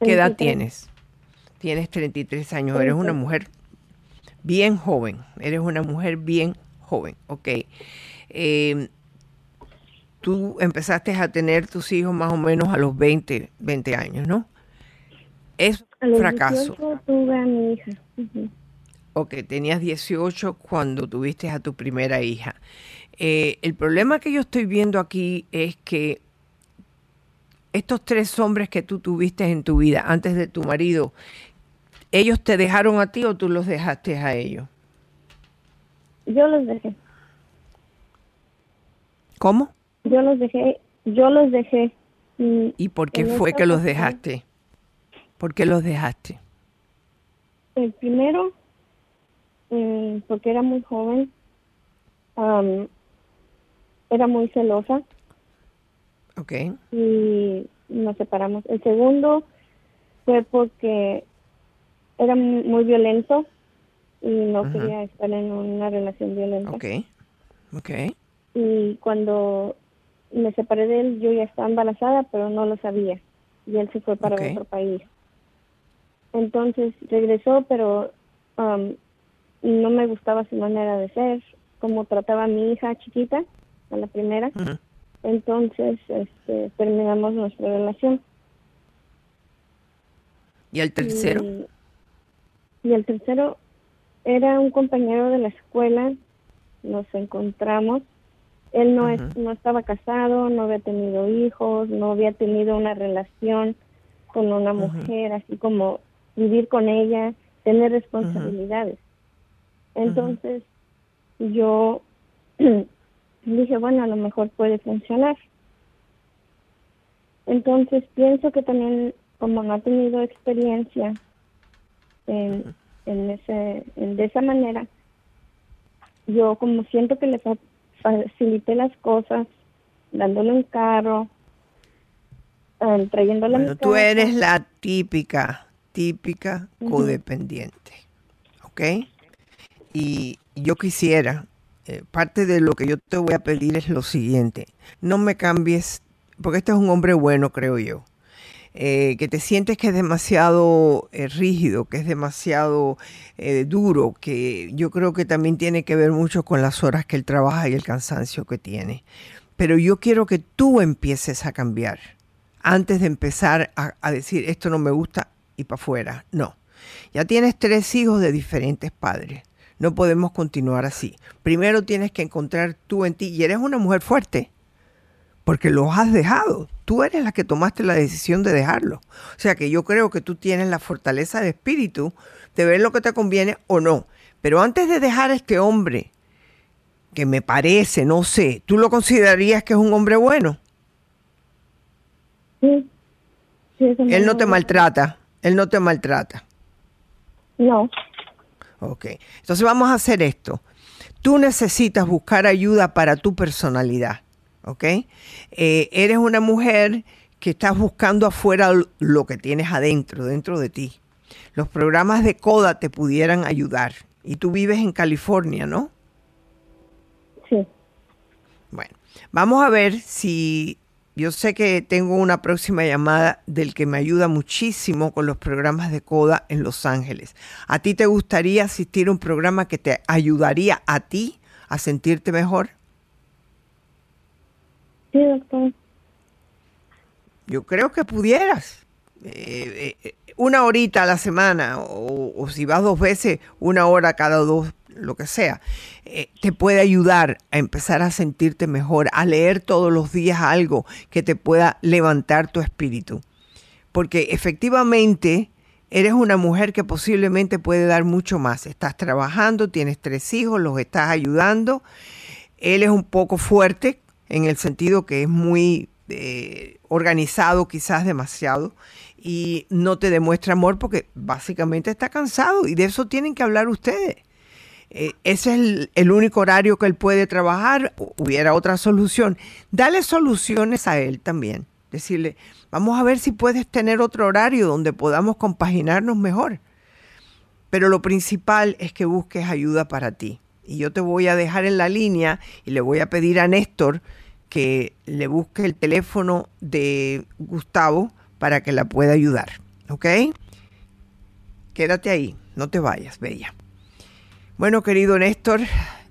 ¿Qué edad 33. tienes? Tienes 33 años, eres una 33. mujer bien joven, eres una mujer bien joven, ¿ok? Eh, tú empezaste a tener tus hijos más o menos a los 20, 20 años, ¿no? Es los fracaso. 18 tuve a mi hija. Ujú. Ok, tenías 18 cuando tuviste a tu primera hija. Eh, el problema que yo estoy viendo aquí es que estos tres hombres que tú tuviste en tu vida antes de tu marido, ¿ellos te dejaron a ti o tú los dejaste a ellos? Yo los dejé. ¿Cómo? Yo los dejé. Yo los dejé. Y, ¿Y por qué fue que los dejaste? ¿Por qué los dejaste? El primero, mm, porque era muy joven, era muy celosa Ok. y nos separamos. El segundo fue porque era mu- muy violento y no quería estar en una relación violenta. Ok. Ok. Y cuando me separé de él, yo ya estaba embarazada, pero no lo sabía. Y él se fue para otro país. Entonces regresó, pero am, no me gustaba su manera de ser, como trataba a mi hija chiquita, a la primera. Ujú. Entonces este, terminamos nuestra relación. ¿Y el tercero? Y, y el tercero era un compañero de la escuela, nos encontramos. Él no, es, no estaba casado, no había tenido hijos, no había tenido una relación con una mujer, así como vivir con ella, tener responsabilidades. Entonces yo dije, bueno, a lo mejor puede funcionar. Entonces pienso que también como no ha tenido experiencia en, en ese, en, de esa manera, yo como siento que le fa- facilité las cosas, dándole un carro, ah, trayéndole Bueno, tú casa. eres la típica, típica codependiente, ¿ok? Y yo quisiera, eh, parte de lo que yo te voy a pedir es lo siguiente, no me cambies, porque este es un hombre bueno, creo yo, eh, que te sientes que es demasiado eh, rígido, que es demasiado duro, que yo creo que también tiene que ver mucho con las horas que él trabaja y el cansancio que tiene. Pero yo quiero que tú empieces a cambiar antes de empezar a, a decir esto no me gusta y para afuera. No. Ya tienes tres hijos de diferentes padres. No podemos continuar así. Primero tienes que encontrar tú en ti y eres una mujer fuerte porque lo has dejado. Tú eres la que tomaste la decisión de dejarlo. O sea que yo creo que tú tienes la fortaleza de espíritu de ver lo que te conviene o no. Pero antes de dejar a este hombre, que me parece, no sé, ¿tú lo considerarías que es un hombre bueno? Sí. él no te maltrata, él no te maltrata. No. Ok, entonces vamos a hacer esto. Tú necesitas buscar ayuda para tu personalidad. ¿ok? Eh, eres una mujer que estás buscando afuera lo que tienes adentro, dentro de ti. Los programas de CODA te pudieran ayudar. Y tú vives en California, ¿no? Sí. Bueno, vamos a ver si yo sé que tengo una próxima llamada del que me ayuda muchísimo con los programas de CODA en Los Ángeles. ¿A ti te gustaría asistir a un programa que te ayudaría a ti a sentirte mejor? Sí, doctor. Yo creo que pudieras. Eh, eh, una horita a la semana o, si vas dos veces, una hora cada dos, lo que sea, eh, te puede ayudar a empezar a sentirte mejor, a leer todos los días algo que te pueda levantar tu espíritu. Porque efectivamente eres una mujer que posiblemente puede dar mucho más. Estás trabajando, tienes tres hijos, los estás ayudando. Él es un poco fuerte, en el sentido que es muy eh, organizado, quizás demasiado, y no te demuestra amor porque básicamente está cansado y de eso tienen que hablar ustedes. Eh, ese es el, único horario que él puede trabajar. Hubiera otra solución. Dale soluciones a él también. Decirle, vamos a ver si puedes tener otro horario donde podamos compaginarnos mejor. Pero lo principal es que busques ayuda para ti. Y yo te voy a dejar en la línea y le voy a pedir a Néstor que le busque el teléfono de Gustavo para que la pueda ayudar. ¿Ok? Quédate ahí, no te vayas, Bella. Bueno, querido Néstor,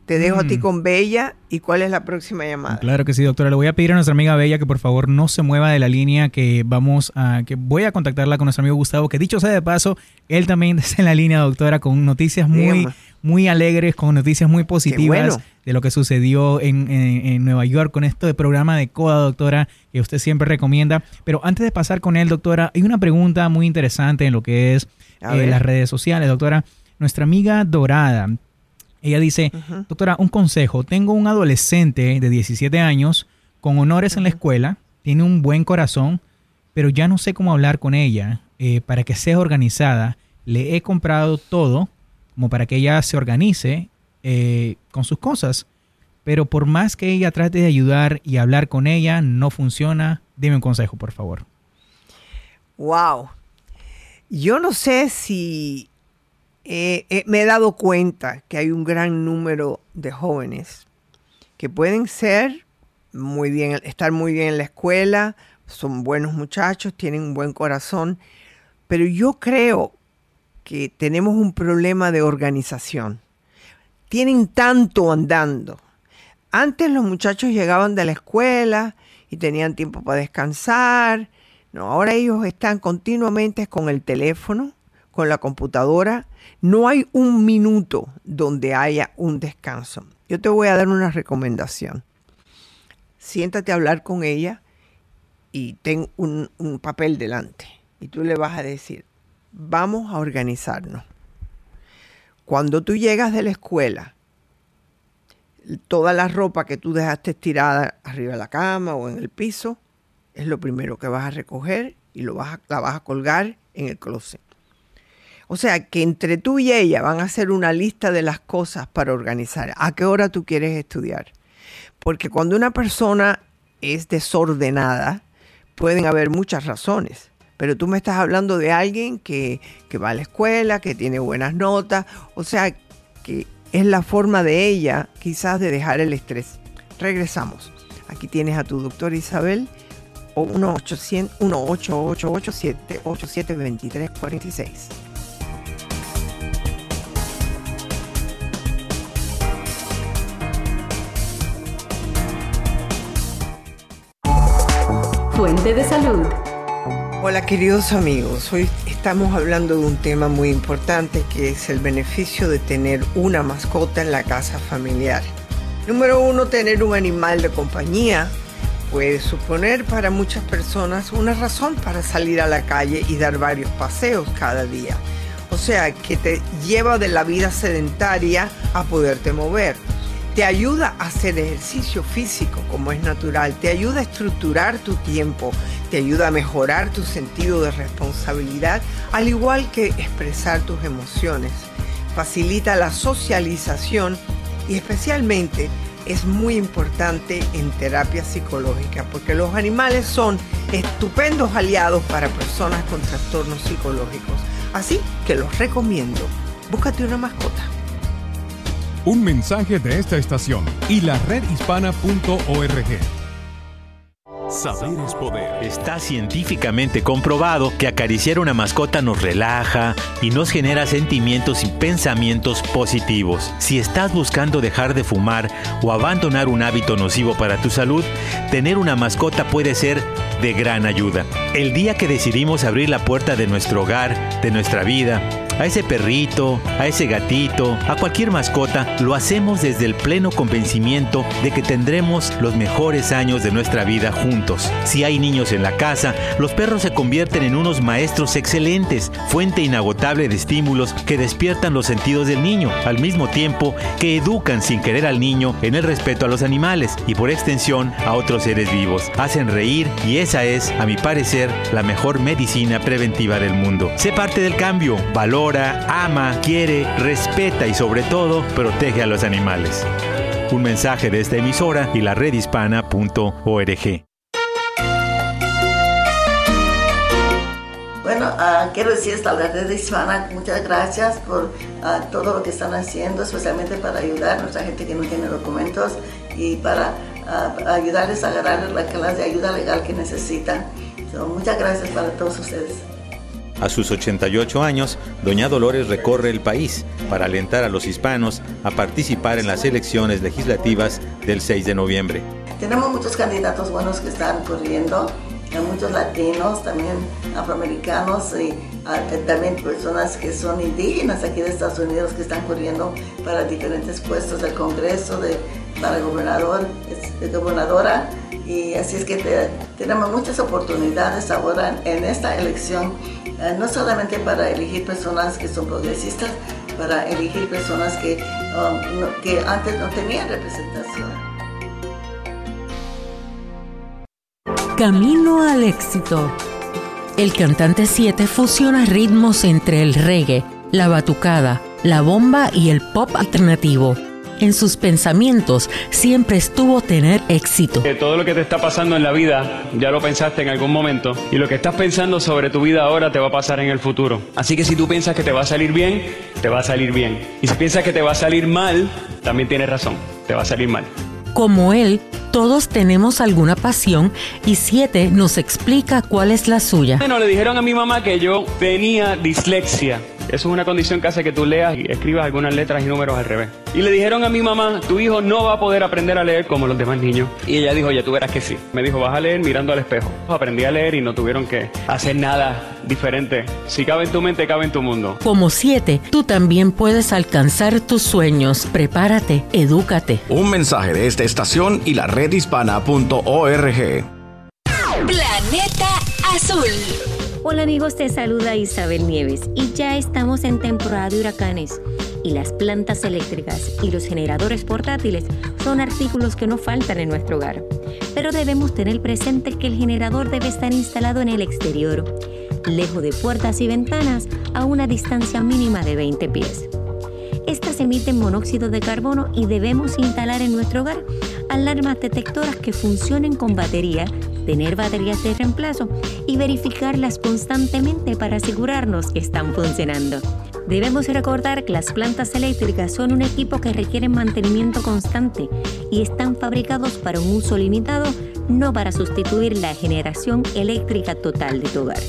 te dejo a ti mm. con Bella. ¿Y cuál es la próxima llamada? Claro que sí, doctora. Le voy a pedir a nuestra amiga Bella que por favor no se mueva de la línea, que vamos a, que voy a contactarla con nuestro amigo Gustavo, que dicho sea de paso, él también está en la línea, doctora, con noticias muy, muy alegres, con noticias muy positivas de lo que sucedió en, Nueva York con esto de programa de CODA, doctora, que usted siempre recomienda. Pero antes de pasar con él, doctora, hay una pregunta muy interesante en lo que es eh, las redes sociales, doctora. Nuestra amiga Dorada, ella dice, doctora, un consejo, tengo un adolescente de 17 años con honores en la escuela, tiene un buen corazón, pero ya no sé cómo hablar con ella eh, para que sea organizada. Le he comprado todo como para que ella se organice eh, con sus cosas, pero por más que ella trate de ayudar y hablar con ella, no funciona. Dime un consejo, por favor. Wow. Yo no sé si me he dado cuenta que hay un gran número de jóvenes que pueden ser muy bien, estar muy bien en la escuela, son buenos muchachos, tienen un buen corazón, pero yo creo que tenemos un problema de organización. Tienen tanto andando. Antes los muchachos llegaban de la escuela y tenían tiempo para descansar. No, ahora ellos están continuamente con el teléfono, con la computadora no hay un minuto donde haya un descanso. Yo te voy a dar una recomendación. Siéntate a hablar con ella y ten un, papel delante. Y tú le vas a decir, vamos a organizarnos. Cuando tú llegas de la escuela, toda la ropa que tú dejaste estirada arriba de la cama o en el piso, es lo primero que vas a recoger y lo vas la vas a colgar en el closet. O sea, que entre tú y ella van a hacer una lista de las cosas para organizar. ¿A qué hora tú quieres estudiar? Porque cuando una persona es desordenada, pueden haber muchas razones. Pero tú me estás hablando de alguien que, que va a la escuela, que tiene buenas notas. O sea, que es la forma de ella quizás de dejar el estrés. Regresamos. Aquí tienes a tu doctora Isabel o 1 Fuente de salud. Hola queridos amigos, hoy estamos hablando de un tema muy importante que es el beneficio de tener una mascota en la casa familiar. Número uno, tener un animal de compañía puede suponer para muchas personas una razón para salir a la calle y dar varios paseos cada día. O sea, que te lleva de la vida sedentaria a poderte mover te ayuda a hacer ejercicio físico como es natural, te ayuda a estructurar tu tiempo, te ayuda a mejorar tu sentido de responsabilidad, al igual que expresar tus emociones. Facilita la socialización y especialmente es muy importante en terapia psicológica porque los animales son estupendos aliados para personas con trastornos psicológicos. Así que los recomiendo. Búscate una mascota. Un mensaje de esta estación y la redhispana.org. Saber es poder. Está científicamente comprobado que acariciar una mascota nos relaja y nos genera sentimientos y pensamientos positivos. Si estás buscando dejar de fumar o abandonar un hábito nocivo para tu salud, tener una mascota puede ser de gran ayuda. El día que decidimos abrir la puerta de nuestro hogar, de nuestra vida, a ese perrito, a ese gatito, a cualquier mascota, lo hacemos desde el pleno convencimiento de que tendremos los mejores años de nuestra vida juntos. Si hay niños en la casa, los perros se convierten en unos maestros excelentes, fuente inagotable de estímulos que despiertan los sentidos del niño, al mismo tiempo que educan sin querer al niño en el respeto a los animales y por extensión a otros seres vivos. Hacen reír y esa es, a mi parecer, la mejor medicina preventiva del mundo. Sé parte del cambio, valor ama, quiere, respeta y sobre todo protege a los animales. Un mensaje de esta emisora y la redhispana.org. Bueno, uh, quiero decir a la red hispana muchas gracias por uh, todo lo que están haciendo, especialmente para ayudar a nuestra gente que no tiene documentos y para uh, ayudarles a agarrar la clase de ayuda legal que necesitan. So, muchas gracias para todos ustedes. A sus 88 años, doña Dolores recorre el país para alentar a los hispanos a participar en las elecciones legislativas del 6 de noviembre. Tenemos muchos candidatos buenos que están corriendo, muchos latinos, también afroamericanos y también personas que son indígenas aquí de Estados Unidos que están corriendo para diferentes puestos del Congreso, de, para gobernador, de gobernadora. Y así es que tenemos muchas oportunidades ahora en esta elección eh, no solamente para elegir personas que son progresistas, para elegir personas que, um, que antes no tenían representación. Camino al éxito. El cantante 7 fusiona ritmos entre el reggae, la batucada, la bomba y el pop alternativo en sus pensamientos siempre estuvo tener éxito. todo lo que te está pasando en la vida ya lo pensaste en algún momento y lo que estás pensando sobre tu vida ahora te va a pasar en el futuro. Así que si tú piensas que te va a salir bien, te va a salir bien. Y si piensas que te va a salir mal, también tienes razón, te va a salir mal. Como él, todos tenemos alguna pasión y Siete nos explica cuál es la suya. Bueno, le dijeron a mi mamá que yo tenía dislexia. Eso es una condición que hace que tú leas y escribas algunas letras y números al revés. Y le dijeron a mi mamá, tu hijo no va a poder aprender a leer como los demás niños. Y ella dijo, ya tú verás que sí. Me dijo, vas a leer mirando al espejo. Aprendí a leer y no tuvieron que hacer nada diferente. Si cabe en tu mente, cabe en tu mundo. Como siete, tú también puedes alcanzar tus sueños. Prepárate, edúcate. Un mensaje de esta estación y la redhispana.org. Planeta Azul. Hola amigos, te saluda Isabel Nieves y ya estamos en temporada de huracanes y las plantas eléctricas y los generadores portátiles son artículos que no faltan en nuestro hogar. Pero debemos tener presente que el generador debe estar instalado en el exterior, lejos de puertas y ventanas a una distancia mínima de 20 pies. Estas emiten monóxido de carbono y debemos instalar en nuestro hogar alarmas detectoras que funcionen con batería tener baterías de reemplazo y verificarlas constantemente para asegurarnos que están funcionando. Debemos recordar que las plantas eléctricas son un equipo que requiere mantenimiento constante y están fabricados para un uso limitado, no para sustituir la generación eléctrica total de tu hogar.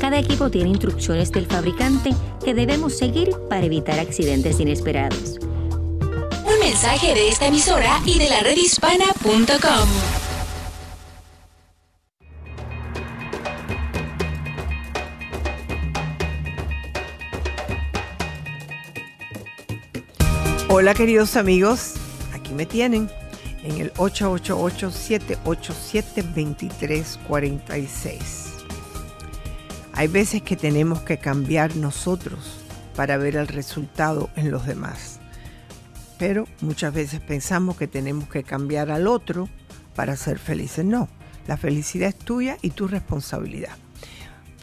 Cada equipo tiene instrucciones del fabricante que debemos seguir para evitar accidentes inesperados. Un mensaje de esta emisora y de la redhispana.com. Hola queridos amigos, aquí me tienen en el 888-787-2346. Hay veces que tenemos que cambiar nosotros para ver el resultado en los demás. Pero muchas veces pensamos que tenemos que cambiar al otro para ser felices. No, la felicidad es tuya y tu responsabilidad.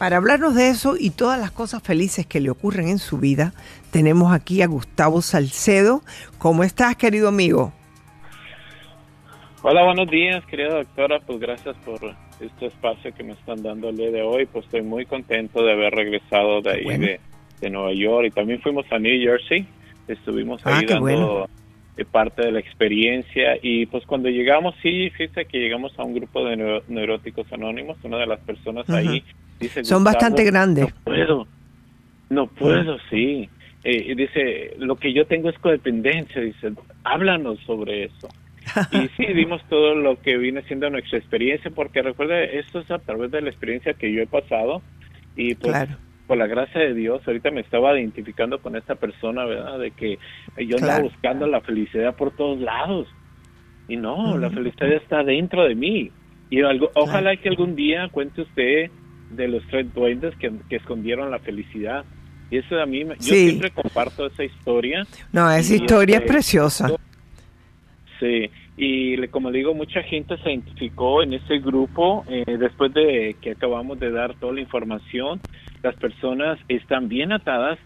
Para hablarnos de eso y todas las cosas felices que le ocurren en su vida, tenemos aquí a Gustavo Salcedo. ¿Cómo estás, querido amigo? Hola, buenos días, querida doctora. Pues gracias por este espacio que me están dando el día de hoy. Pues estoy muy contento de haber regresado de ahí, de, Nueva York. Y también fuimos a New Jersey. Estuvimos ahí ah, dando parte de la experiencia. Y pues cuando llegamos, sí, fíjese que llegamos a un grupo de neuróticos anónimos. Una de las personas ahí son bastante grandes. No puedo, no puedo, sí. Eh, dice, lo que yo tengo es codependencia, dice, háblanos sobre eso. y sí, dimos todo lo que viene siendo nuestra experiencia, porque recuerda, esto es a través de la experiencia que yo he pasado y pues por la gracia de Dios, ahorita me estaba identificando con esta persona, ¿verdad? De que yo andaba buscando la felicidad por todos lados. Y no, la felicidad está dentro de mí. Y algo, ojalá que algún día cuente usted de los tres duendes que, escondieron la felicidad. Y eso a mí, yo siempre comparto esa historia. No, esa historia es este, preciosa. Sí, y como digo, mucha gente se identificó en ese grupo eh, después de que acabamos de dar toda la información. Las personas están bien atadas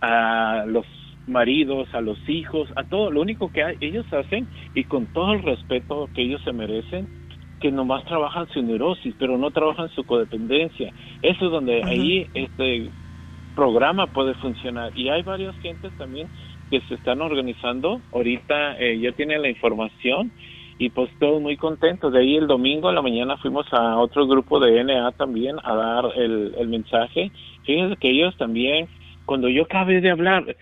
a los maridos, a los hijos, a todo. Lo único que ellos hacen y con todo el respeto que ellos se merecen que nomás trabajan su neurosis, pero no trabajan su codependencia. Eso es donde ahí este programa puede funcionar. Y hay varias gentes también que se están organizando. Ahorita eh, ya tienen la información y pues todos muy contentos. De ahí el domingo a la mañana fuimos a otro grupo de NA también a dar el, el mensaje. Fíjense que ellos también, cuando yo acabé de hablar,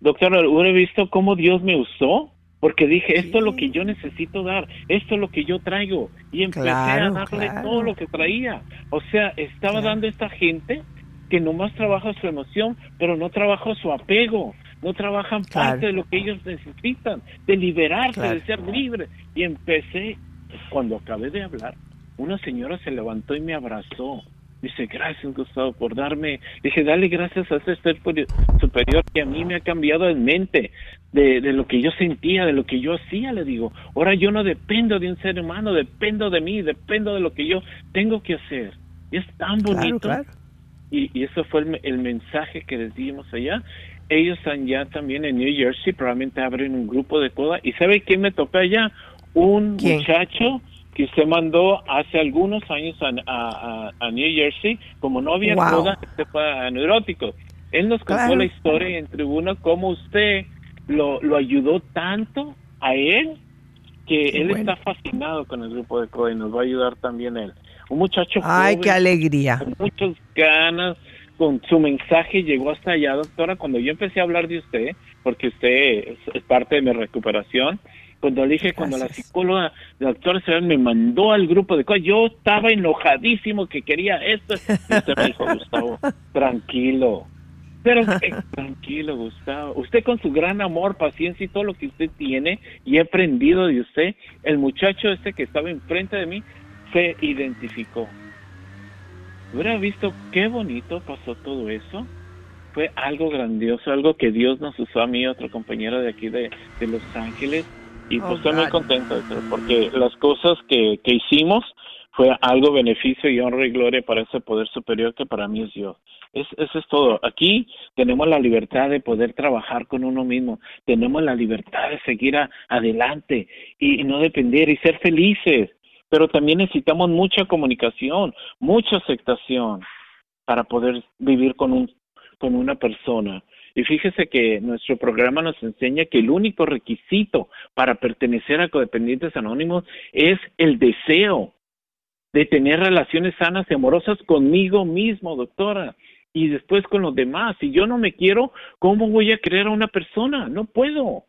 doctor, he visto cómo Dios me usó porque dije, esto es lo que yo necesito dar, esto es lo que yo traigo. Y empecé a darle todo lo que traía. O sea, estaba dando a esta gente que nomás trabaja su emoción, pero no trabaja su apego, no trabajan parte de lo que ellos necesitan, de liberarse, de ser libres. Y empecé, cuando acabé de hablar, una señora se levantó y me abrazó Dice, gracias Gustavo por darme. Dije, dale gracias a ese ser superior que a mí me ha cambiado en mente de, de, lo que yo sentía, de lo que yo hacía, le digo. Ahora yo no dependo de un ser humano, dependo de mí, dependo de lo que yo tengo que hacer. Y es tan bonito. Y, y, eso fue el, mensaje que les dimos allá. Ellos están ya también en New Jersey, probablemente abren un grupo de coda. ¿Y sabe quién me topé allá? Un muchacho que usted mandó hace algunos años a, a, New Jersey, como no había wow. se fue a neurótico. Él nos contó la historia en tribuna, cómo usted lo, lo ayudó tanto a él, que él está fascinado con el grupo de CODE y nos va a ayudar también él. Un muchacho Ay, qué alegría. Con muchas ganas, con su mensaje llegó hasta allá, doctora. Cuando yo empecé a hablar de usted, porque usted es parte de mi recuperación, cuando le dije, cuando la psicóloga, la doctora me mandó al grupo de cosas, yo estaba enojadísimo que quería esto. Y usted me dijo, Gustavo, tranquilo. Pero eh, tranquilo, Gustavo. Usted con su gran amor, paciencia y todo lo que usted tiene, y he aprendido de usted, el muchacho este que estaba enfrente de mí se identificó. Hubiera visto qué bonito pasó todo eso fue algo grandioso, algo que Dios nos usó a mí, otro compañero de aquí de, de Los Ángeles, y pues estoy muy contento porque las cosas que, que hicimos fue algo beneficio y honra y gloria para ese poder superior que para mí es Dios. Es, eso es todo. Aquí tenemos la libertad de poder trabajar con uno mismo, tenemos la libertad de seguir adelante y, y no depender y ser felices, pero también necesitamos mucha comunicación, mucha aceptación para poder vivir con un con una persona. Y fíjese que nuestro programa nos enseña que el único requisito para pertenecer a Codependientes Anónimos es el deseo de tener relaciones sanas y amorosas conmigo mismo, doctora, y después con los demás. Si yo no me quiero, ¿cómo voy a creer a una persona? No puedo.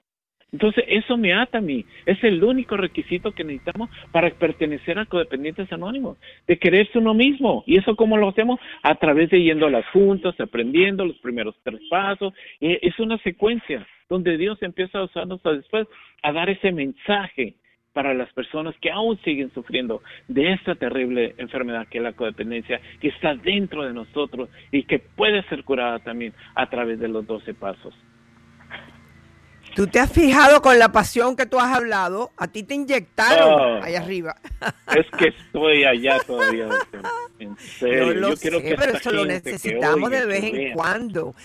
Entonces, eso me ata a mí. Es el único requisito que necesitamos para pertenecer a Codependientes Anónimos, de quererse uno mismo. ¿Y eso cómo lo hacemos? A través de yendo a las juntas, aprendiendo los primeros tres pasos. es una secuencia donde Dios empieza a usarnos después a dar ese mensaje para las personas que aún siguen sufriendo de esta terrible enfermedad que es la codependencia, que está dentro de nosotros y que puede ser curada también a través de los doce pasos. Tú te has fijado con la pasión que tú has hablado, a ti te inyectaron ahí arriba. Es que estoy allá todavía. En serio, yo quiero que pero eso lo necesitamos de vez en cuando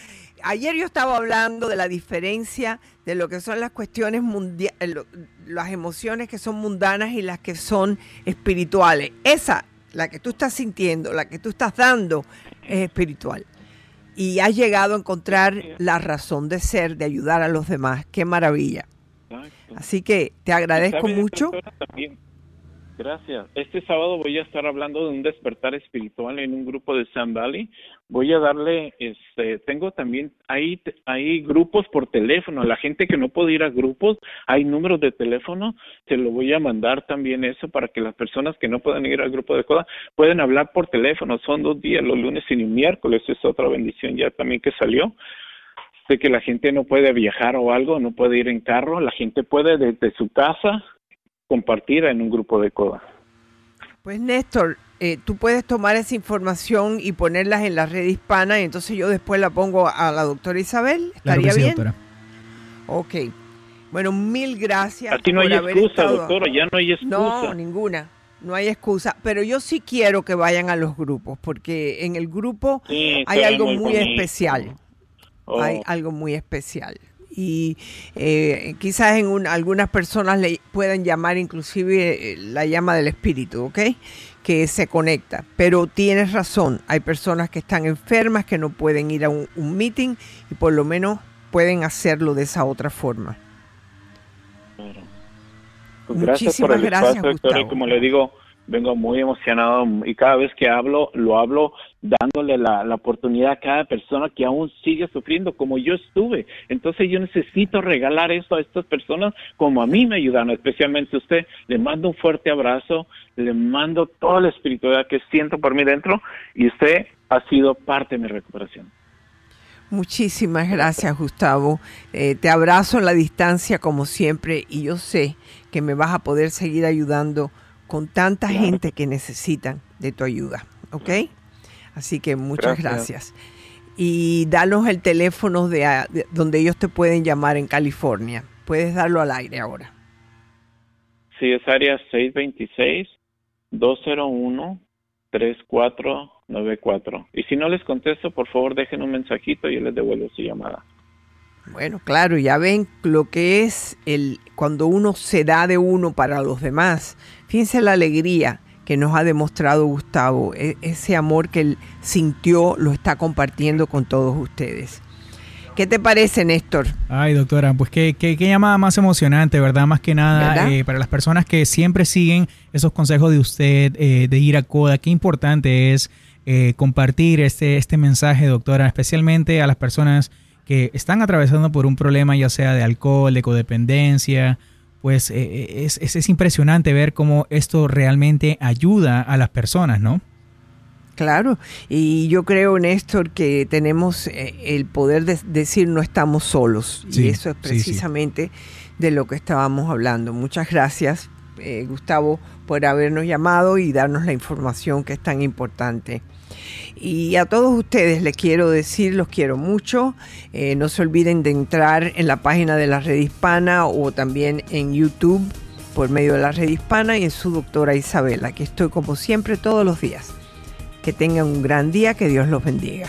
ayer yo estaba hablando de la diferencia de lo que son las cuestiones mundiales, eh, las emociones que son mundanas y las que son espirituales. Esa, la que tú estás sintiendo, la que tú estás dando, es espiritual. Y has llegado a encontrar la razón de ser, de ayudar a los demás. Qué maravilla. Así que te agradezco mucho. Gracias. Este sábado voy a estar hablando de un despertar espiritual en un grupo de San Valley. Voy a darle, este, tengo también, hay, hay grupos por teléfono. La gente que no puede ir a grupos, hay números de teléfono. Se lo voy a mandar también eso para que las personas que no pueden ir al grupo de CODA pueden hablar por teléfono. Son dos días, los lunes y miércoles. Es otra bendición ya también que salió de que la gente no puede viajar o algo, no puede ir en carro, la gente puede desde su casa compartir en un grupo de CODA. Pues Néstor, eh, tú puedes tomar esa información y ponerlas en la red hispana y entonces yo después la pongo a la doctora Isabel. ¿Estaría bien? Ok. Bueno, mil gracias. Aquí no hay excusa, doctora, ya no hay excusa. No, ninguna. No hay excusa, pero yo sí quiero que vayan a los grupos, porque en el grupo hay algo muy, especial. Hay oh. algo muy especial y eh, quizás en algunas personas le pueden llamar inclusive eh, la llama del espíritu, ¿ok? Que se conecta. Pero tienes razón, hay personas que están enfermas que no pueden ir a un, meeting y por lo menos pueden hacerlo de esa otra forma. Pues Muchísimas gracias, Gustavo. Como le digo, vengo muy emocionado y cada vez que hablo, lo hablo dándole la, oportunidad a cada persona que aún sigue sufriendo como yo estuve. Entonces yo necesito regalar esto a estas personas como a mí me ayudaron, especialmente usted. Le mando un fuerte abrazo, le mando toda la espiritualidad que siento por mí dentro y usted ha sido parte de mi recuperación. Muchísimas gracias, Gustavo. Eh, te abrazo en la distancia como siempre y yo sé que me vas a poder seguir ayudando con tanta gente que necesitan de tu ayuda, ¿ok? Así que muchas gracias. Y danos el teléfono de, donde ellos te pueden llamar en California. Puedes darlo al aire ahora. Sí, es área 626-201-3494. Y si no les contesto, por favor dejen un mensajito y yo les devuelvo su llamada. Bueno, claro, ya ven lo que es el cuando uno se da de uno para los demás. Fíjense la alegría que nos ha demostrado Gustavo, e, ese amor que él sintió lo está compartiendo con todos ustedes. ¿Qué te parece, Néstor? Ay, doctora, pues qué, qué, llamada más emocionante, ¿verdad? Más que nada, eh, para las personas que siempre siguen esos consejos de usted, eh, de ir a CODA, qué importante es eh, compartir este, este mensaje, doctora, especialmente a las personas que están atravesando por un problema ya sea de alcohol, de codependencia, pues eh, eh, es, es, impresionante ver cómo esto realmente ayuda a las personas, ¿no? Claro, y yo creo, Néstor, que tenemos eh, el poder de decir no estamos solos, y eso es precisamente de lo que estábamos hablando. Muchas gracias, Gustavo, por habernos llamado y darnos la información que es tan importante. Y a todos ustedes les quiero decir, los quiero mucho. Eh, no se olviden de entrar en la página de la red hispana o también en YouTube por medio de la red hispana y en su doctora Isabela, que estoy como siempre todos los días. Que tengan un gran día, que Dios los bendiga.